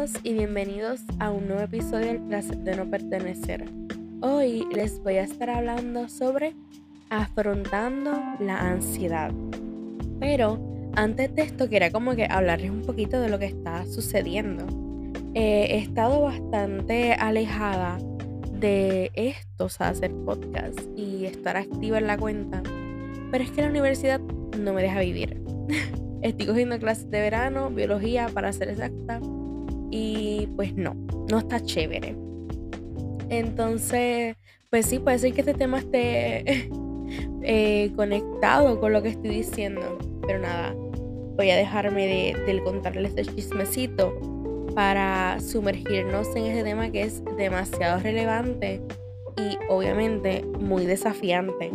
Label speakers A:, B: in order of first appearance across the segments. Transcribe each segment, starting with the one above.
A: todos y bienvenidos a un nuevo episodio del placer de no pertenecer. Hoy les voy a estar hablando sobre afrontando la ansiedad. Pero antes de esto quería como que hablarles un poquito de lo que está sucediendo. Eh, he estado bastante alejada de esto, o sea, hacer podcast y estar activa en la cuenta. Pero es que la universidad no me deja vivir. Estoy cogiendo clases de verano, biología para ser exacta. Y pues no, no está chévere. Entonces, pues sí, puede ser que este tema esté eh, conectado con lo que estoy diciendo. Pero nada, voy a dejarme de, de contarles este chismecito para sumergirnos en este tema que es demasiado relevante y obviamente muy desafiante.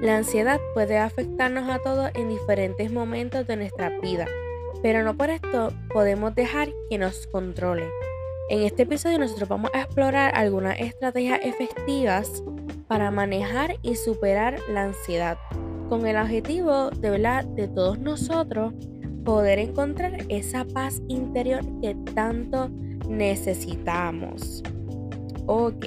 A: La ansiedad puede afectarnos a todos en diferentes momentos de nuestra vida, pero no por esto podemos dejar que nos controle. En este episodio nosotros vamos a explorar algunas estrategias efectivas para manejar y superar la ansiedad, con el objetivo de, ¿verdad? de todos nosotros poder encontrar esa paz interior que tanto necesitamos. Ok,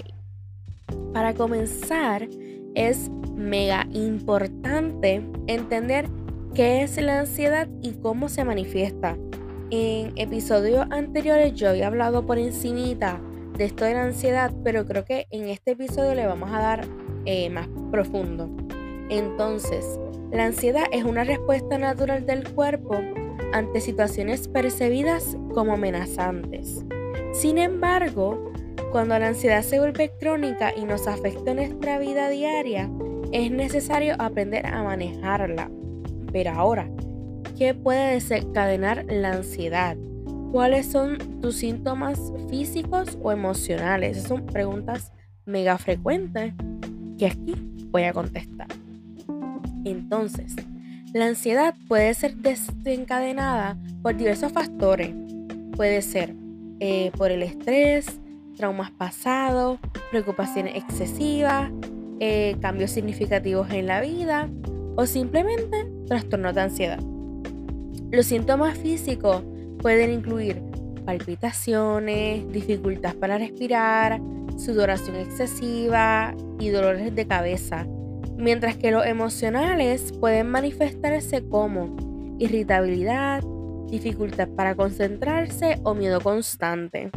A: para comenzar es mega importante entender qué es la ansiedad y cómo se manifiesta. En episodios anteriores yo había hablado por encimita de esto de la ansiedad, pero creo que en este episodio le vamos a dar eh, más profundo. Entonces, la ansiedad es una respuesta natural del cuerpo ante situaciones percibidas como amenazantes. Sin embargo, cuando la ansiedad se vuelve crónica y nos afecta en nuestra vida diaria, es necesario aprender a manejarla. Pero ahora, ¿qué puede desencadenar la ansiedad? ¿Cuáles son tus síntomas físicos o emocionales? Esas son preguntas mega frecuentes que aquí voy a contestar. Entonces, la ansiedad puede ser desencadenada por diversos factores. Puede ser eh, por el estrés, traumas pasados, preocupaciones excesivas, eh, cambios significativos en la vida o simplemente trastornos de ansiedad. Los síntomas físicos pueden incluir palpitaciones, dificultad para respirar, sudoración excesiva y dolores de cabeza, mientras que los emocionales pueden manifestarse como irritabilidad, dificultad para concentrarse o miedo constante.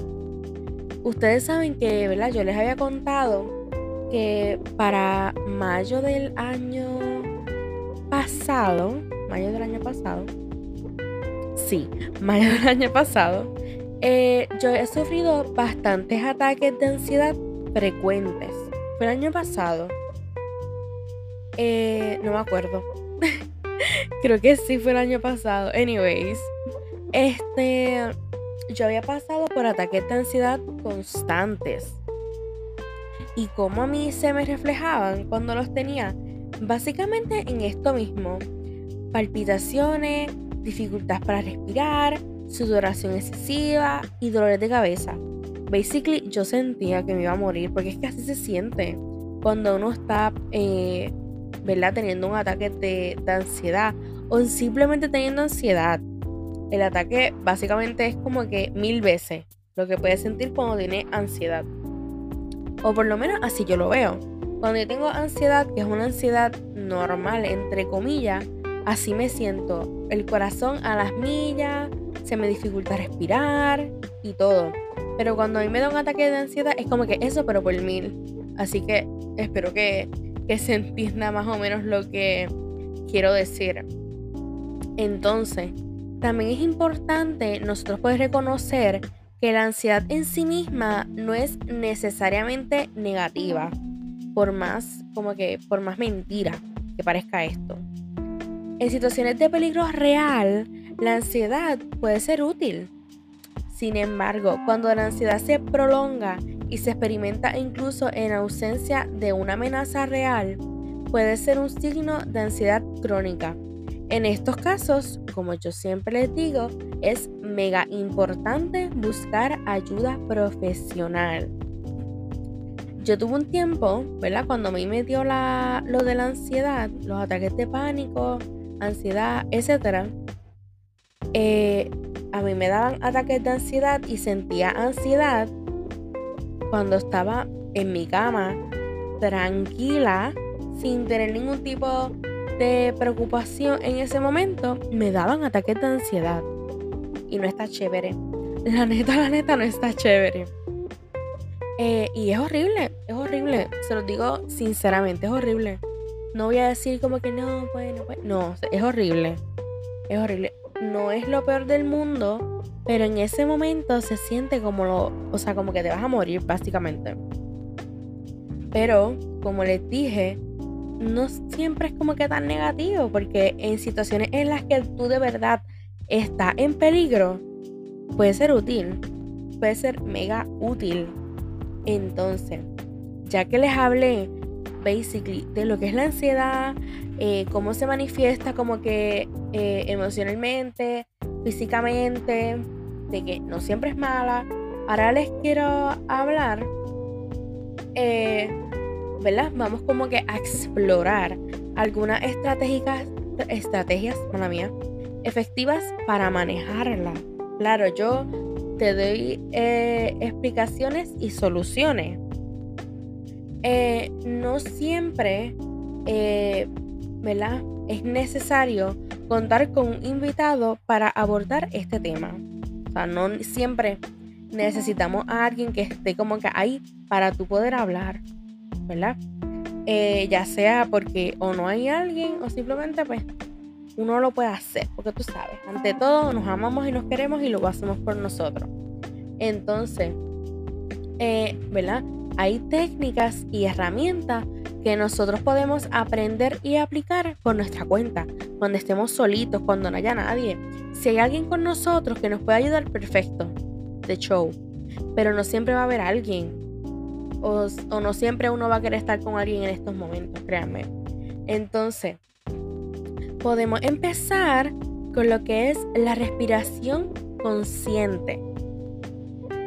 A: Ustedes saben que, ¿verdad? Yo les había contado que para mayo del año pasado, mayo del año pasado, sí, mayo del año pasado, eh, yo he sufrido bastantes ataques de ansiedad frecuentes. Fue el año pasado. Eh, no me acuerdo. Creo que sí fue el año pasado. Anyways, este, yo había pasado por ataques de ansiedad constantes y cómo a mí se me reflejaban cuando los tenía. Básicamente en esto mismo. Palpitaciones, dificultad para respirar, sudoración excesiva y dolores de cabeza. Basically yo sentía que me iba a morir porque es que así se siente cuando uno está, eh, ¿verdad? Teniendo un ataque de, de ansiedad o simplemente teniendo ansiedad. El ataque básicamente es como que mil veces lo que puedes sentir cuando tiene ansiedad. O por lo menos así yo lo veo. Cuando yo tengo ansiedad, que es una ansiedad normal, entre comillas, así me siento. El corazón a las millas, se me dificulta respirar y todo. Pero cuando a mí me da un ataque de ansiedad, es como que eso, pero por mil. Así que espero que, que se entienda más o menos lo que quiero decir. Entonces, también es importante nosotros poder reconocer que la ansiedad en sí misma no es necesariamente negativa, por más como que por más mentira que parezca esto. En situaciones de peligro real, la ansiedad puede ser útil. Sin embargo, cuando la ansiedad se prolonga y se experimenta incluso en ausencia de una amenaza real, puede ser un signo de ansiedad crónica. En estos casos, como yo siempre les digo, es mega importante buscar ayuda profesional. Yo tuve un tiempo, ¿verdad? Cuando me metió la, lo de la ansiedad, los ataques de pánico, ansiedad, etc. Eh, a mí me daban ataques de ansiedad y sentía ansiedad cuando estaba en mi cama, tranquila, sin tener ningún tipo de preocupación en ese momento, me daban ataques de ansiedad. Y no está chévere. La neta, la neta no está chévere. Eh, y es horrible, es horrible. Se lo digo sinceramente, es horrible. No voy a decir como que no, bueno, pues. No, es horrible. Es horrible. No es lo peor del mundo, pero en ese momento se siente como lo. O sea, como que te vas a morir, básicamente. Pero, como les dije, no siempre es como que tan negativo, porque en situaciones en las que tú de verdad estás en peligro, puede ser útil. Puede ser mega útil entonces, ya que les hablé basically de lo que es la ansiedad, eh, cómo se manifiesta como que eh, emocionalmente, físicamente, de que no siempre es mala, ahora les quiero hablar, eh, ¿verdad? Vamos como que a explorar algunas estratégicas, estrategias, mala mía, efectivas para manejarla. Claro, yo te doy eh, explicaciones y soluciones. Eh, no siempre, eh, ¿verdad? Es necesario contar con un invitado para abordar este tema. O sea, no siempre necesitamos a alguien que esté como que ahí para tú poder hablar, ¿verdad? ya sea porque o no hay alguien o simplemente pues uno lo puede hacer, porque tú sabes, ante todo nos amamos y nos queremos y lo hacemos por nosotros. Entonces, eh, ¿verdad? Hay técnicas y herramientas que nosotros podemos aprender y aplicar por nuestra cuenta, cuando estemos solitos, cuando no haya nadie. Si hay alguien con nosotros que nos puede ayudar, perfecto, de show. Pero no siempre va a haber alguien. O, o no siempre uno va a querer estar con alguien en estos momentos, créanme. Entonces, podemos empezar con lo que es la respiración consciente.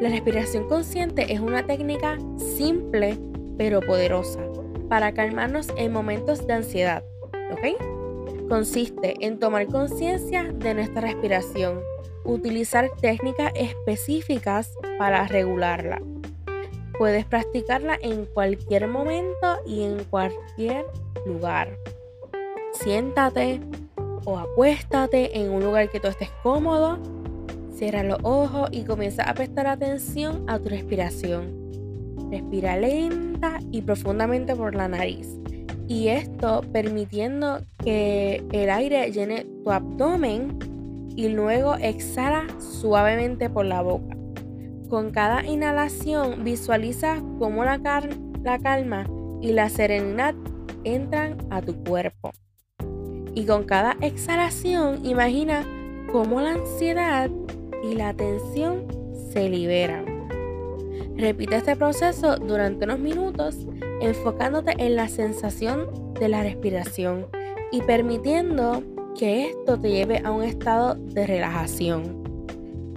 A: La respiración consciente es una técnica simple pero poderosa para calmarnos en momentos de ansiedad. ¿Ok? Consiste en tomar conciencia de nuestra respiración, utilizar técnicas específicas para regularla. Puedes practicarla en cualquier momento y en cualquier lugar siéntate o acuéstate en un lugar que tú estés cómodo, cierra los ojos y comienza a prestar atención a tu respiración. Respira lenta y profundamente por la nariz. Y esto permitiendo que el aire llene tu abdomen y luego exhala suavemente por la boca. Con cada inhalación visualiza cómo la, la calma y la serenidad entran a tu cuerpo. Y con cada exhalación imagina cómo la ansiedad y la tensión se liberan. Repite este proceso durante unos minutos enfocándote en la sensación de la respiración y permitiendo que esto te lleve a un estado de relajación.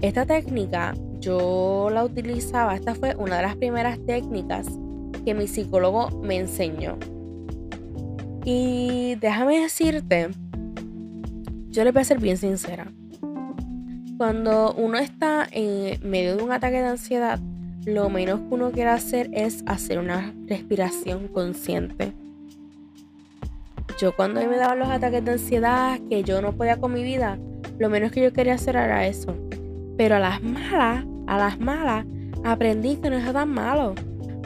A: Esta técnica yo la utilizaba, esta fue una de las primeras técnicas que mi psicólogo me enseñó. Y déjame decirte, yo le voy a ser bien sincera. Cuando uno está en medio de un ataque de ansiedad, lo menos que uno quiere hacer es hacer una respiración consciente. Yo cuando me daban los ataques de ansiedad, que yo no podía con mi vida, lo menos que yo quería hacer era eso. Pero a las malas, a las malas, aprendí que no está tan malo.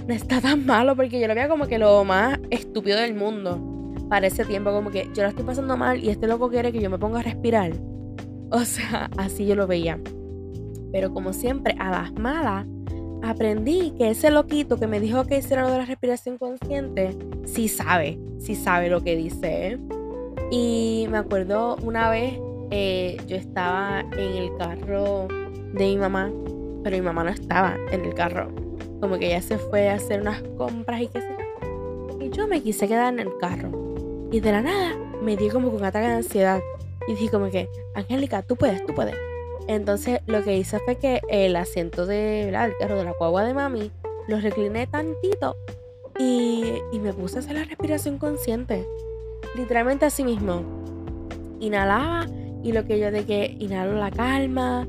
A: No está tan malo porque yo lo veía como que lo más estúpido del mundo para ese tiempo, como que yo lo estoy pasando mal y este loco quiere que yo me ponga a respirar. O sea, así yo lo veía. Pero como siempre, a las malas, aprendí que ese loquito que me dijo que hiciera lo de la respiración consciente, sí sabe, sí sabe lo que dice. ¿eh? Y me acuerdo una vez, eh, yo estaba en el carro de mi mamá, pero mi mamá no estaba en el carro. Como que ella se fue a hacer unas compras y qué sé yo. Y yo me quise quedar en el carro. Y de la nada me dio como un ataque de ansiedad. Y dije como que, Angélica, tú puedes, tú puedes. Entonces lo que hice fue que el asiento de, el carro de la cuagua de mami, lo recliné tantito y, y me puse a hacer la respiración consciente. Literalmente así mismo. Inhalaba y lo que yo de que inhalo la calma,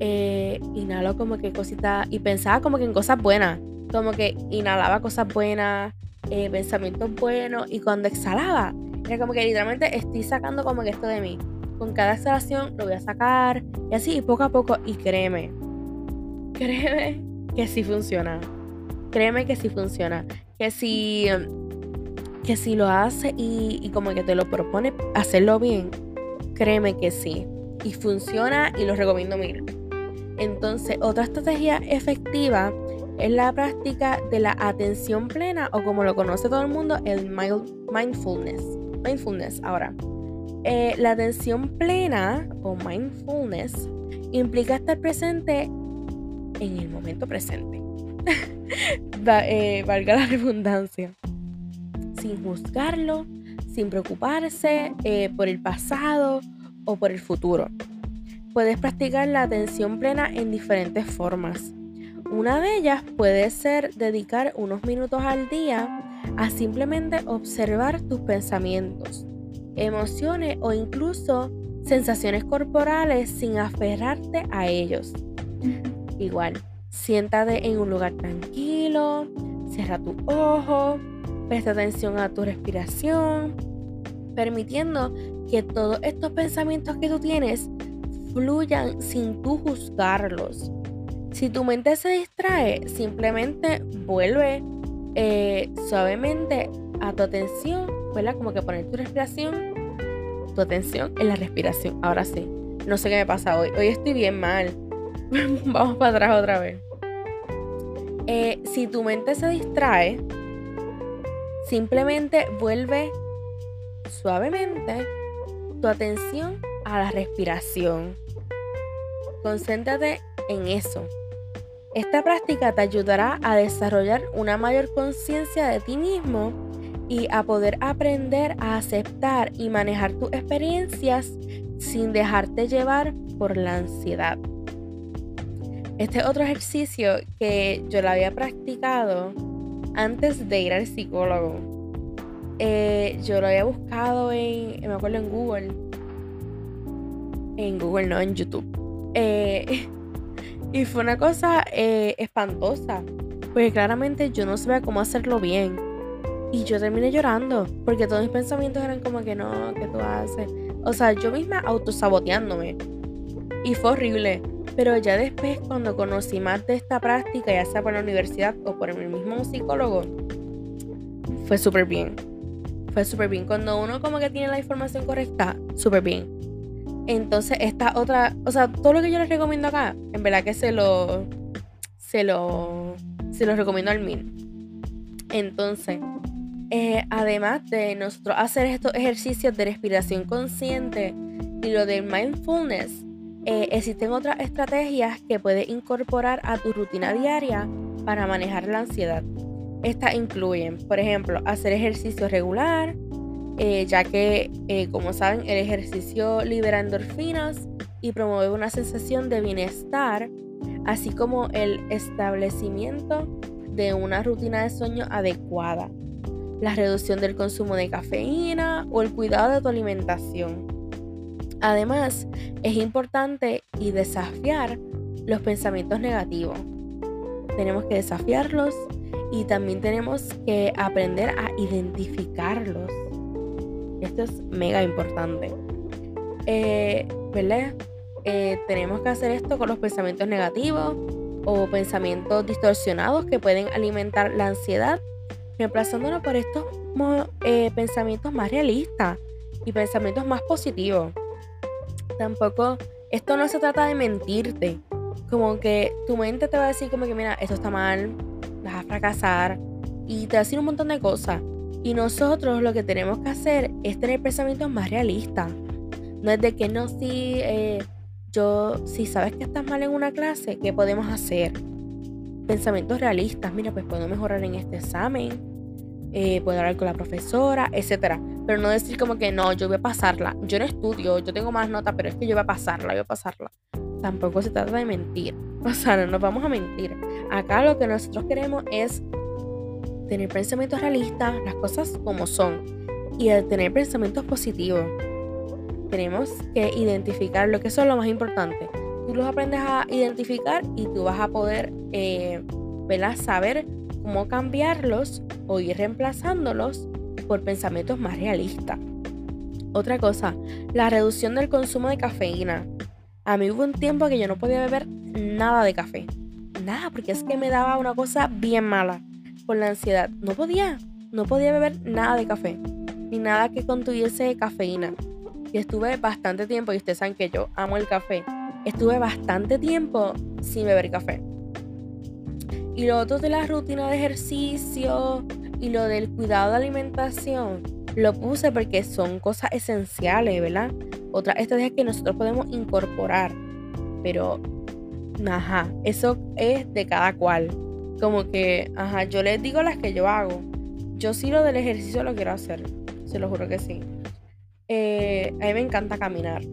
A: eh, inhalo como que cositas y pensaba como que en cosas buenas, como que inhalaba cosas buenas, eh, pensamientos buenos y cuando exhalaba era como que literalmente estoy sacando como que esto de mí. Con cada exhalación lo voy a sacar y así poco a poco y créeme, créeme que sí funciona. Créeme que sí funciona. Que si, que si lo hace y, y como que te lo propone hacerlo bien, créeme que sí. Y funciona y lo recomiendo mil. Entonces, otra estrategia efectiva es la práctica de la atención plena o como lo conoce todo el mundo, el mindfulness. Mindfulness, ahora. Eh, la atención plena o mindfulness implica estar presente en el momento presente. Eh, valga la redundancia. Sin juzgarlo, sin preocuparse eh, por el pasado o por el futuro. Puedes practicar la atención plena en diferentes formas. Una de ellas puede ser dedicar unos minutos al día a simplemente observar tus pensamientos, emociones o incluso sensaciones corporales sin aferrarte a ellos. Igual, siéntate en un lugar tranquilo, cierra tu ojo, presta atención a tu respiración, permitiendo que todos estos pensamientos que tú tienes fluyan sin tú juzgarlos. Si tu mente se distrae, simplemente vuelve eh, suavemente a tu atención, ¿verdad? Como que poner tu respiración, tu atención en la respiración. Ahora sí, no sé qué me pasa hoy. Hoy estoy bien mal. Vamos para atrás otra vez. Eh, si tu mente se distrae, simplemente vuelve suavemente tu atención a la respiración. Concéntrate en eso. Esta práctica te ayudará a desarrollar una mayor conciencia de ti mismo y a poder aprender a aceptar y manejar tus experiencias sin dejarte llevar por la ansiedad. Este otro ejercicio que yo lo había practicado antes de ir al psicólogo. Eh, yo lo había buscado en, me acuerdo en Google. En Google, no en YouTube. Eh, y fue una cosa eh, espantosa, porque claramente yo no sabía cómo hacerlo bien. Y yo terminé llorando, porque todos mis pensamientos eran como que no, que tú haces. O sea, yo misma autosaboteándome. Y fue horrible. Pero ya después, cuando conocí más de esta práctica, ya sea por la universidad o por el mismo psicólogo, fue súper bien. Fue súper bien. Cuando uno como que tiene la información correcta, súper bien. Entonces, esta otra, o sea, todo lo que yo les recomiendo acá, en verdad que se lo, se lo, se lo recomiendo al mil. Entonces, eh, además de nosotros hacer estos ejercicios de respiración consciente y lo de mindfulness, eh, existen otras estrategias que puedes incorporar a tu rutina diaria para manejar la ansiedad. Estas incluyen, por ejemplo, hacer ejercicio regular, eh, ya que, eh, como saben, el ejercicio libera endorfinas y promueve una sensación de bienestar, así como el establecimiento de una rutina de sueño adecuada, la reducción del consumo de cafeína o el cuidado de tu alimentación. Además, es importante y desafiar los pensamientos negativos. Tenemos que desafiarlos y también tenemos que aprender a identificarlos esto es mega importante. Eh, ¿Verdad? Eh, tenemos que hacer esto con los pensamientos negativos o pensamientos distorsionados que pueden alimentar la ansiedad, reemplazándonos por estos eh, pensamientos más realistas y pensamientos más positivos. Tampoco, esto no se trata de mentirte, como que tu mente te va a decir como que mira, esto está mal, vas a fracasar y te va a decir un montón de cosas. Y nosotros lo que tenemos que hacer es tener pensamientos más realistas. No es de que no, si eh, yo, si sabes que estás mal en una clase, ¿qué podemos hacer? Pensamientos realistas, mira, pues puedo mejorar en este examen, eh, puedo hablar con la profesora, etc. Pero no decir como que no, yo voy a pasarla. Yo no estudio, yo tengo más notas, pero es que yo voy a pasarla, voy a pasarla. Tampoco se trata de mentir. O sea, no nos vamos a mentir. Acá lo que nosotros queremos es tener pensamientos realistas, las cosas como son, y tener pensamientos positivos. Tenemos que identificar lo que son lo más importante, tú los aprendes a identificar y tú vas a poder eh, saber cómo cambiarlos o ir reemplazándolos por pensamientos más realistas. Otra cosa, la reducción del consumo de cafeína. A mí hubo un tiempo que yo no podía beber nada de café. Nada, porque es que me daba una cosa bien mala por la ansiedad. No podía, no podía beber nada de café, ni nada que contuviese cafeína. Y estuve bastante tiempo, y ustedes saben que yo amo el café, estuve bastante tiempo sin beber café. Y lo otro de la rutina de ejercicio y lo del cuidado de alimentación, lo puse porque son cosas esenciales, ¿verdad? Otra estrategia que nosotros podemos incorporar. Pero, ajá, eso es de cada cual. Como que, ajá, yo les digo las que yo hago. Yo sí lo del ejercicio lo quiero hacer. Se lo juro que sí. Eh, a mí me encanta caminar.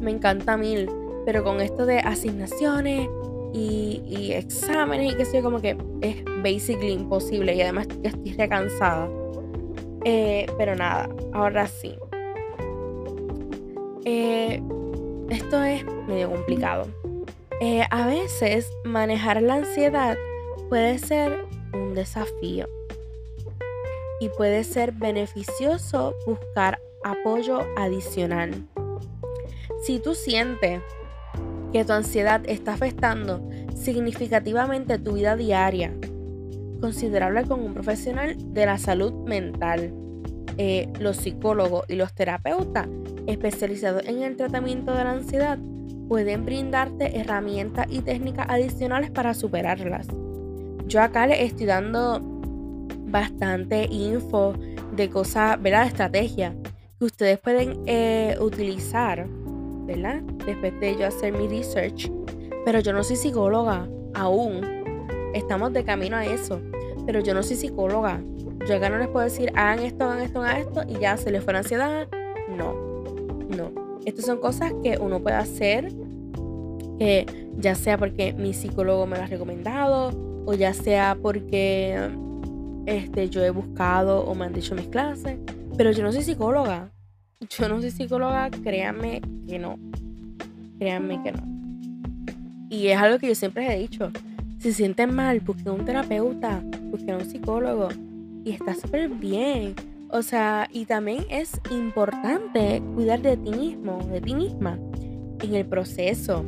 A: Me encanta mil. Pero con esto de asignaciones y, exámenes y que sé como que es basically imposible. Y además ya estoy recansada. Eh, pero nada, ahora sí. Eh, esto es medio complicado. a veces manejar la ansiedad puede ser un desafío y puede ser beneficioso buscar apoyo adicional. Si tú sientes que tu ansiedad está afectando significativamente tu vida diaria, considerable con un profesional de la salud mental. Eh, los psicólogos y los terapeutas especializados en el tratamiento de la ansiedad pueden brindarte herramientas y técnicas adicionales para superarlas. Yo acá les estoy dando bastante info de cosas, ¿verdad? De estrategias que ustedes pueden eh, utilizar, ¿verdad? Después de yo hacer mi research. Pero yo no soy psicóloga aún. Estamos de camino a eso. Pero yo no soy psicóloga. Yo acá no les puedo decir, hagan esto, hagan esto, hagan esto y ya se les fue la ansiedad. No, no. Estas son cosas que uno puede hacer, que ya sea porque mi psicólogo me lo ha recomendado o ya sea porque este, yo he buscado o me han dicho mis clases, pero yo no soy psicóloga. Yo no soy psicóloga, créanme que no. Créanme que no. Y es algo que yo siempre he dicho. Si sienten mal, busquen un terapeuta, busquen un psicólogo. Y está súper bien. O sea, y también es importante cuidar de ti mismo, de ti misma, en el proceso.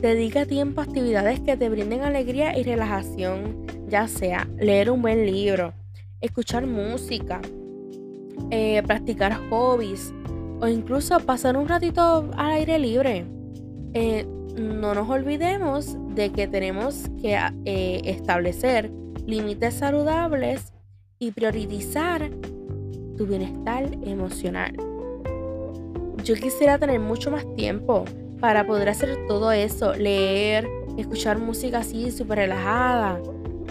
A: Dedica tiempo a actividades que te brinden alegría y relajación, ya sea leer un buen libro, escuchar música, eh, practicar hobbies o incluso pasar un ratito al aire libre. Eh, no nos olvidemos de que tenemos que eh, establecer límites saludables y priorizar tu bienestar emocional. Yo quisiera tener mucho más tiempo para poder hacer todo eso, leer, escuchar música así súper relajada,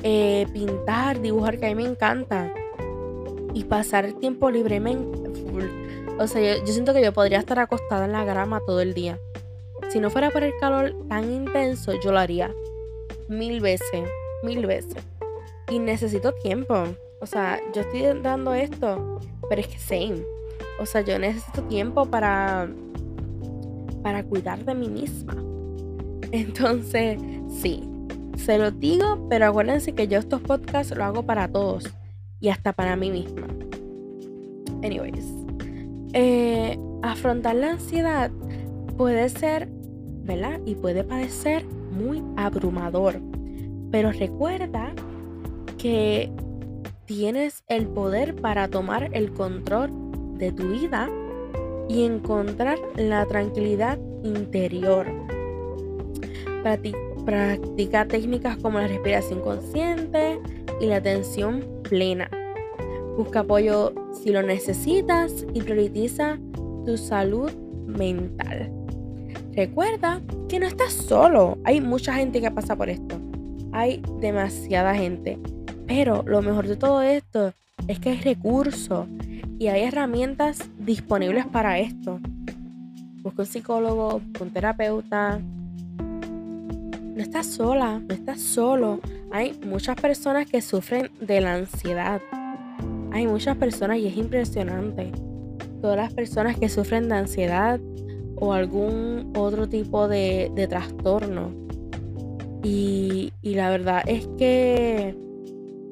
A: eh, pintar, dibujar, que a mí me encanta, y pasar el tiempo libremente. O sea, yo, siento que yo podría estar acostada en la grama todo el día. Si no fuera por el calor tan intenso, yo lo haría mil veces, mil veces. Y necesito tiempo. O sea, yo estoy dando esto, pero es que same. O sea, yo necesito tiempo para para cuidar de mí misma. Entonces, sí, se lo digo, pero acuérdense que yo estos podcasts lo hago para todos y hasta para mí misma. Anyways, eh, afrontar la ansiedad puede ser, ¿verdad? Y puede parecer muy abrumador. Pero recuerda que tienes el poder para tomar el control de tu vida y encontrar la tranquilidad interior. Practica técnicas como la respiración consciente y la atención plena. Busca apoyo si lo necesitas y prioriza tu salud mental. Recuerda que no estás solo. Hay mucha gente que pasa por esto. Hay demasiada gente. Pero lo mejor de todo esto es que hay recursos y hay herramientas disponibles para esto. Busca un psicólogo, un terapeuta. Estás sola, no estás solo. Hay muchas personas que sufren de la ansiedad. Hay muchas personas y es impresionante. Todas las personas que sufren de ansiedad o algún otro tipo de, trastorno. Y, y la verdad es que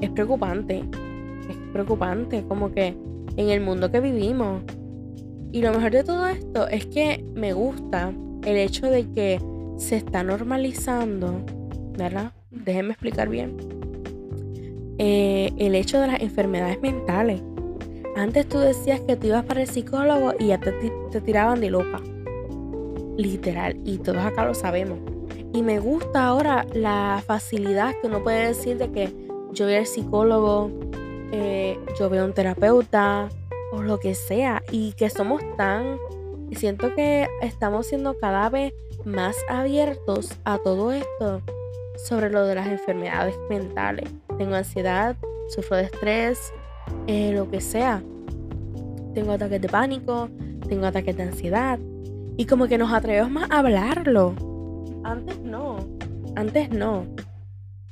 A: es preocupante. Es preocupante como que en el mundo que vivimos. Y lo mejor de todo esto es que me gusta el hecho de que se está normalizando, ¿verdad? Déjenme explicar bien. Eh, el hecho de las enfermedades mentales. Antes tú decías que tú ibas para el psicólogo y ya te, te tiraban de loca. Literal. Y todos acá lo sabemos. Y me gusta ahora la facilidad que uno puede decir de que yo voy al psicólogo, eh, yo veo a un terapeuta o lo que sea. Y que somos tan... Siento que estamos siendo cada vez más abiertos a todo esto sobre lo de las enfermedades mentales. Tengo ansiedad, sufro de estrés, eh, lo que sea. Tengo ataques de pánico, tengo ataques de ansiedad. Y como que nos atrevemos más a hablarlo. Antes no, antes no.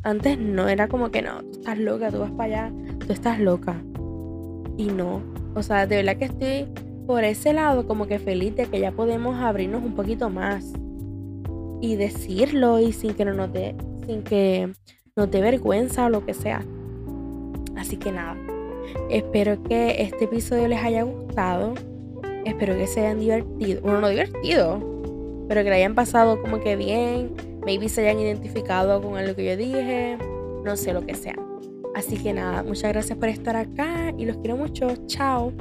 A: Antes no, era como que no, tú estás loca, tú vas para allá, tú estás loca. Y no, o sea, de verdad que estoy por ese lado como que feliz de que ya podemos abrirnos un poquito más y decirlo y sin que no nos dé, sin que nos dé vergüenza o lo que sea. Así que nada, espero que este episodio les haya gustado. Espero que se hayan divertido. Bueno, no divertido, pero que le hayan pasado como que bien. Maybe se hayan identificado con lo que yo dije. No sé lo que sea. Así que nada, muchas gracias por estar acá y los quiero mucho. Chao.